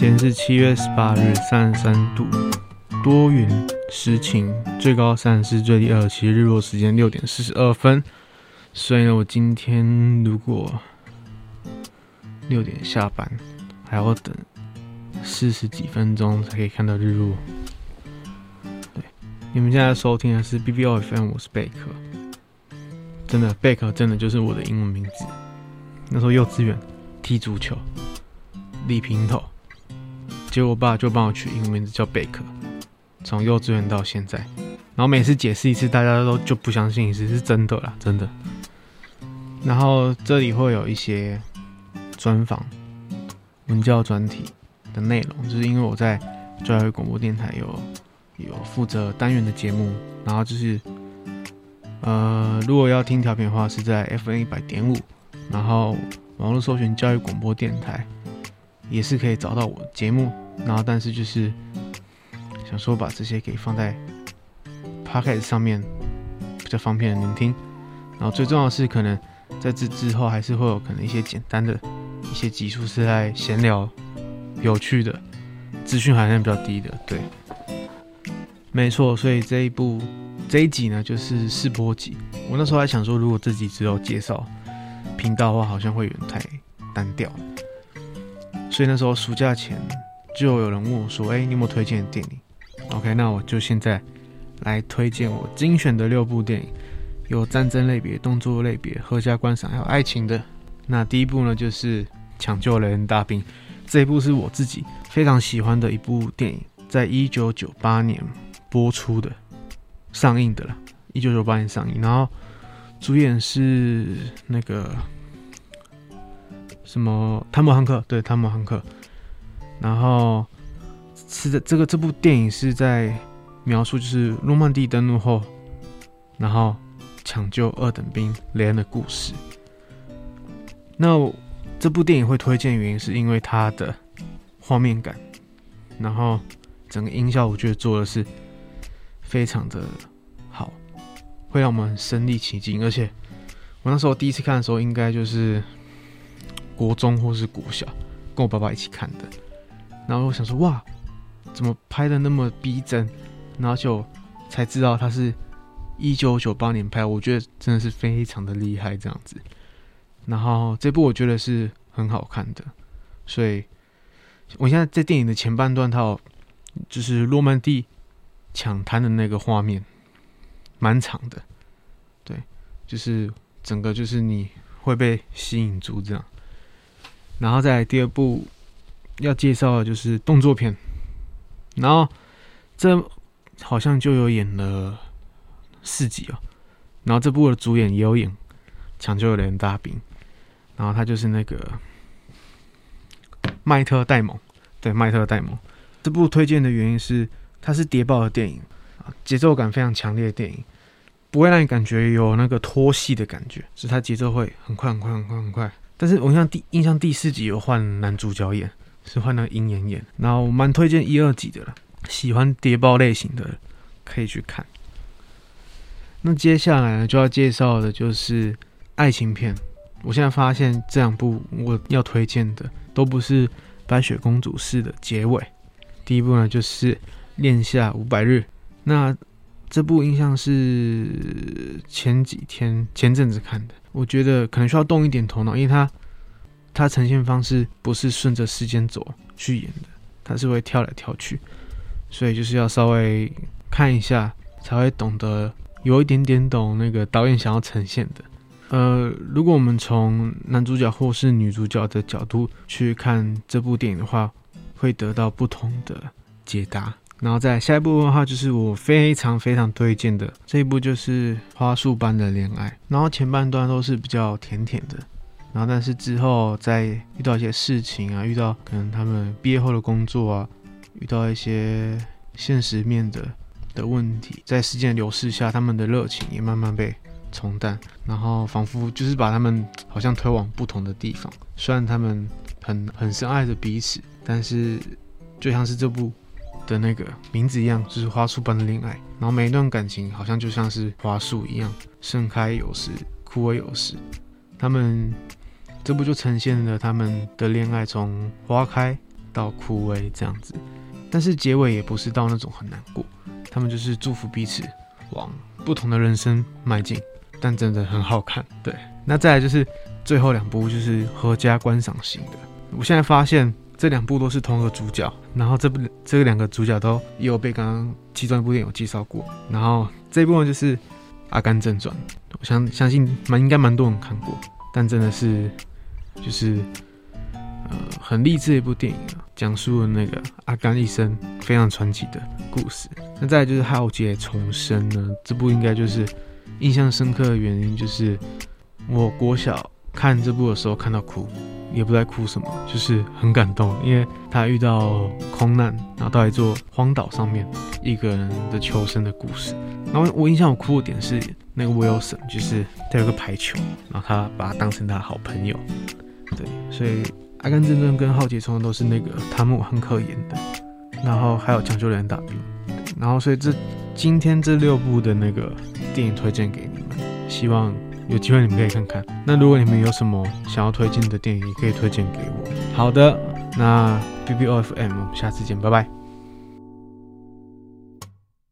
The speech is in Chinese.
今天是七月十八日，三十三度，多云，时晴，最高三十四，最低二十七，日落时间六点四十二分。所以呢，我今天如果六点下班，还要等四十几分钟才可以看到日落。对，你们现在收听的是 BBOFM，我是贝壳。真的，贝壳真的就是我的英文名字。那时候幼稚园踢足球，立平头。结果我爸就帮我取英文名字叫贝克，从幼稚园到现在，然后每次解释一次，大家都就不相信一次是真的啦，真的。然后这里会有一些专访、文教专题的内容，就是因为我在教育广播电台有有负责单元的节目，然后就是呃，如果要听调频的话，是在 FN 一百点五，然后网络搜寻教育广播电台。也是可以找到我节目，然后但是就是想说把这些给放在 p o c a s t 上面比较方便聆听，然后最重要的是可能在这之后还是会有可能一些简单的一些集数是在闲聊有趣的资讯含量比较低的，对，没错，所以这一部这一集呢就是试播集，我那时候还想说如果这集只有介绍频道的话，好像会有点太单调。所以那时候暑假前就有人问我说：“哎、你有没有推荐的电影？”OK，那我就现在来推荐我精选的六部电影，有战争类别、动作类别、合家观赏还有爱情的。那第一部呢就是《抢救雷恩大兵》，这一部是我自己非常喜欢的一部电影，在一九九八年播出的，上映的了，一九九八年上映，然后主演是那个。什么？汤姆汉克？对，汤姆汉克。然后是的，这个这部电影是在描述就是诺曼底登陆后，然后抢救二等兵雷恩的故事。那这部电影会推荐原因是因为它的画面感，然后整个音效我觉得做的是非常的好，会让我们身临其境。而且我那时候第一次看的时候，应该就是。国中或是国小，跟我爸爸一起看的，然后我想说哇，怎么拍的那么逼真，然后就才知道他是一九九八年拍，我觉得真的是非常的厉害这样子。然后这部我觉得是很好看的，所以我现在在电影的前半段，它有就是诺曼底抢滩的那个画面，蛮长的，对，就是整个就是你会被吸引住这样。然后再第二部要介绍的就是动作片，然后这好像就有演了四集哦，然后这部的主演也有演《抢救雷恩大兵》，然后他就是那个麦特戴蒙，对，麦特戴蒙。这部推荐的原因是它是谍报的电影啊，节奏感非常强烈的电影，不会让你感觉有那个拖戏的感觉，是它节奏会很快很快很快很快。但是我印象第印象第四集有换男主角演，是换那个鹰眼演。然后蛮推荐一二集的了，喜欢谍报类型的可以去看。那接下来呢，就要介绍的就是爱情片。我现在发现这两部我要推荐的都不是白雪公主式的结尾。第一部呢就是《恋夏五百日》，那这部印象是前几天前阵子看的。我觉得可能需要动一点头脑，因为它它呈现方式不是顺着时间走去演的，它是会跳来跳去，所以就是要稍微看一下才会懂得有一点点懂那个导演想要呈现的。呃，如果我们从男主角或是女主角的角度去看这部电影的话，会得到不同的解答。然后在下一部的话，就是我非常非常推荐的这一部，就是《花束般的恋爱》。然后前半段都是比较甜甜的，然后但是之后再遇到一些事情啊，遇到可能他们毕业后的工作啊，遇到一些现实面的的问题，在时间流逝下，他们的热情也慢慢被冲淡，然后仿佛就是把他们好像推往不同的地方。虽然他们很很深爱着彼此，但是就像是这部。的那个名字一样，就是花束般的恋爱。然后每一段感情好像就像是花束一样，盛开有时，枯萎有时。他们这部就呈现了他们的恋爱从花开到枯萎这样子，但是结尾也不是到那种很难过，他们就是祝福彼此往不同的人生迈进，但真的很好看。对，那再来就是最后两部就是合家观赏型的，我现在发现这两部都是同一个主角，然后这部这两个主角都也有被刚刚其中一部电影有介绍过，然后这一部分就是《阿甘正传》，我相相信蛮应该蛮多人看过，但真的是就是。呃，很励志的一部电影啊，讲述了那个阿甘一生非常传奇的故事。那再就是浩劫重生呢，这部应该就是印象深刻的原因，就是我国小看这部的时候看到哭，也不知道哭什么，就是很感动，因为他遇到空难，然后到一座荒岛上面，一个人的求生的故事。然后我印象我哭的点是那个 Wilson，就是他有个排球，然后他把他当成他的好朋友，对，所以。《阿甘正传》跟《浩劫重生》都是那个汤姆汉克演的，然后还有抢救雷恩大兵，然后所以这今天这六部的那个电影推荐给你们，希望有机会你们可以看看。那如果你们有什么想要推荐的电影，也可以推荐给我。好的，那 BBOFM，我们下次见，拜拜。